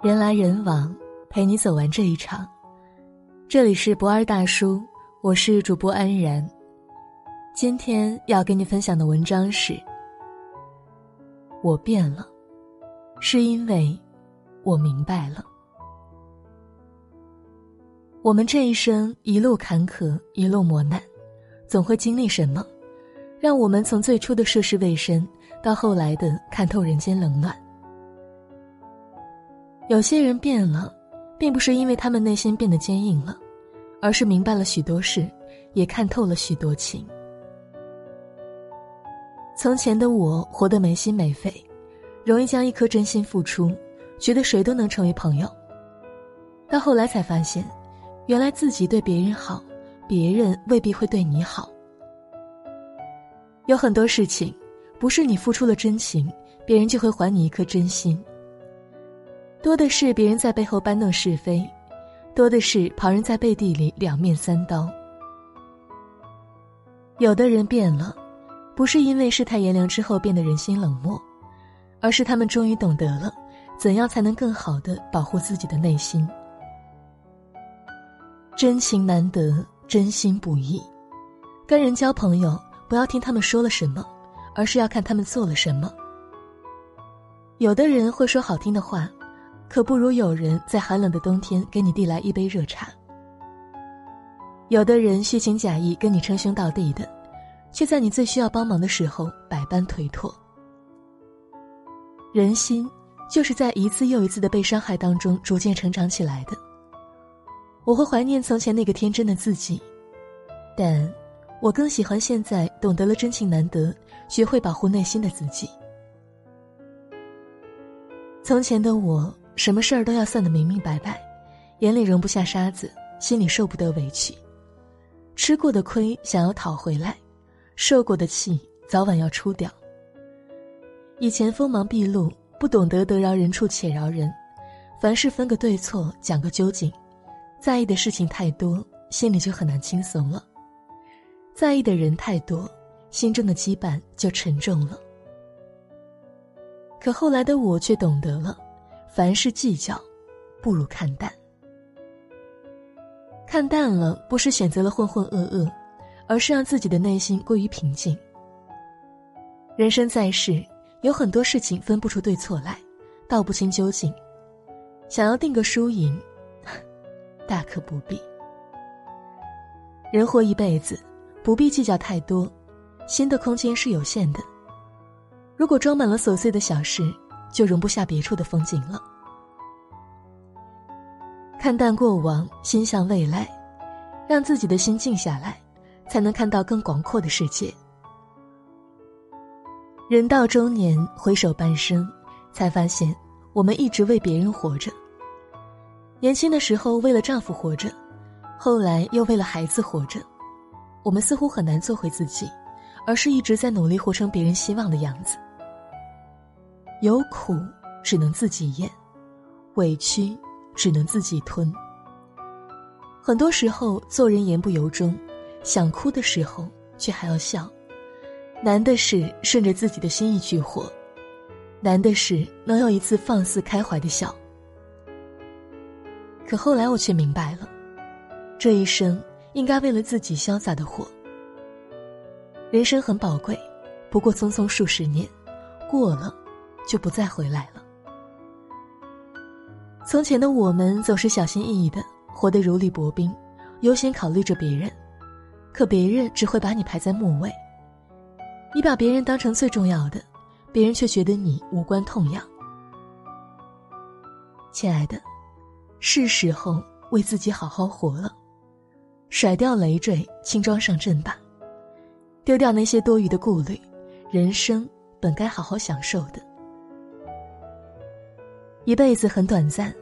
人来人往，陪你走完这一场。这里是不二大叔，我是主播安然。今天要跟你分享的文章是：我变了，是因为我明白了。我们这一生一路坎坷，一路磨难，总会经历什么，让我们从最初的涉世未深，到后来的看透人间冷暖。有些人变了，并不是因为他们内心变得坚硬了，而是明白了许多事，也看透了许多情。从前的我活得没心没肺，容易将一颗真心付出，觉得谁都能成为朋友。到后来才发现，原来自己对别人好，别人未必会对你好。有很多事情，不是你付出了真情，别人就会还你一颗真心。多的是别人在背后搬弄是非，多的是旁人在背地里两面三刀。有的人变了，不是因为世态炎凉之后变得人心冷漠，而是他们终于懂得了，怎样才能更好的保护自己的内心。真情难得，真心不易。跟人交朋友，不要听他们说了什么，而是要看他们做了什么。有的人会说好听的话。可不如有人在寒冷的冬天给你递来一杯热茶。有的人虚情假意跟你称兄道弟的，却在你最需要帮忙的时候百般推脱。人心就是在一次又一次的被伤害当中逐渐成长起来的。我会怀念从前那个天真的自己，但，我更喜欢现在懂得了真情难得，学会保护内心的自己。从前的我。什么事儿都要算得明明白白，眼里容不下沙子，心里受不得委屈，吃过的亏想要讨回来，受过的气早晚要出掉。以前锋芒毕露，不懂得得饶人处且饶人，凡事分个对错，讲个究竟，在意的事情太多，心里就很难轻松了；在意的人太多，心中的羁绊就沉重了。可后来的我却懂得了。凡事计较，不如看淡。看淡了，不是选择了浑浑噩噩，而是让自己的内心归于平静。人生在世，有很多事情分不出对错来，道不清究竟。想要定个输赢，大可不必。人活一辈子，不必计较太多，心的空间是有限的。如果装满了琐碎的小事。就容不下别处的风景了。看淡过往，心向未来，让自己的心静下来，才能看到更广阔的世界。人到中年，回首半生，才发现我们一直为别人活着。年轻的时候为了丈夫活着，后来又为了孩子活着，我们似乎很难做回自己，而是一直在努力活成别人希望的样子。有苦只能自己咽，委屈只能自己吞。很多时候做人言不由衷，想哭的时候却还要笑。难的是顺着自己的心意去活，难的是能有一次放肆开怀的笑。可后来我却明白了，这一生应该为了自己潇洒的活。人生很宝贵，不过匆匆数十年，过了。就不再回来了。从前的我们总是小心翼翼的，活得如履薄冰，优先考虑着别人，可别人只会把你排在末位。你把别人当成最重要的，别人却觉得你无关痛痒。亲爱的，是时候为自己好好活了，甩掉累赘，轻装上阵吧，丢掉那些多余的顾虑，人生本该好好享受的。一辈子很短暂，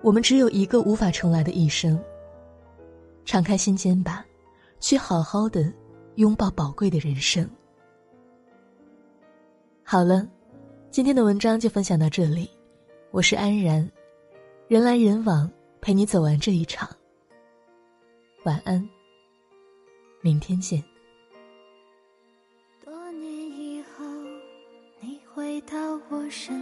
我们只有一个无法重来的一生。敞开心间吧，去好好的拥抱宝贵的人生。好了，今天的文章就分享到这里，我是安然，人来人往，陪你走完这一场。晚安，明天见。多年以后，你回到我身。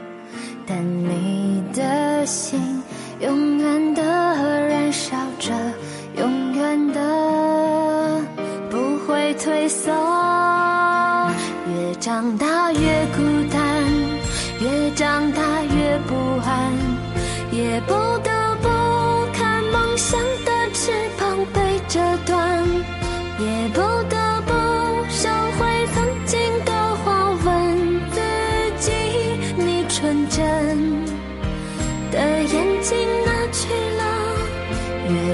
但你的心永远的燃烧着，永远的不会退缩。越长大越孤单，越长大越不安，也不得不看梦想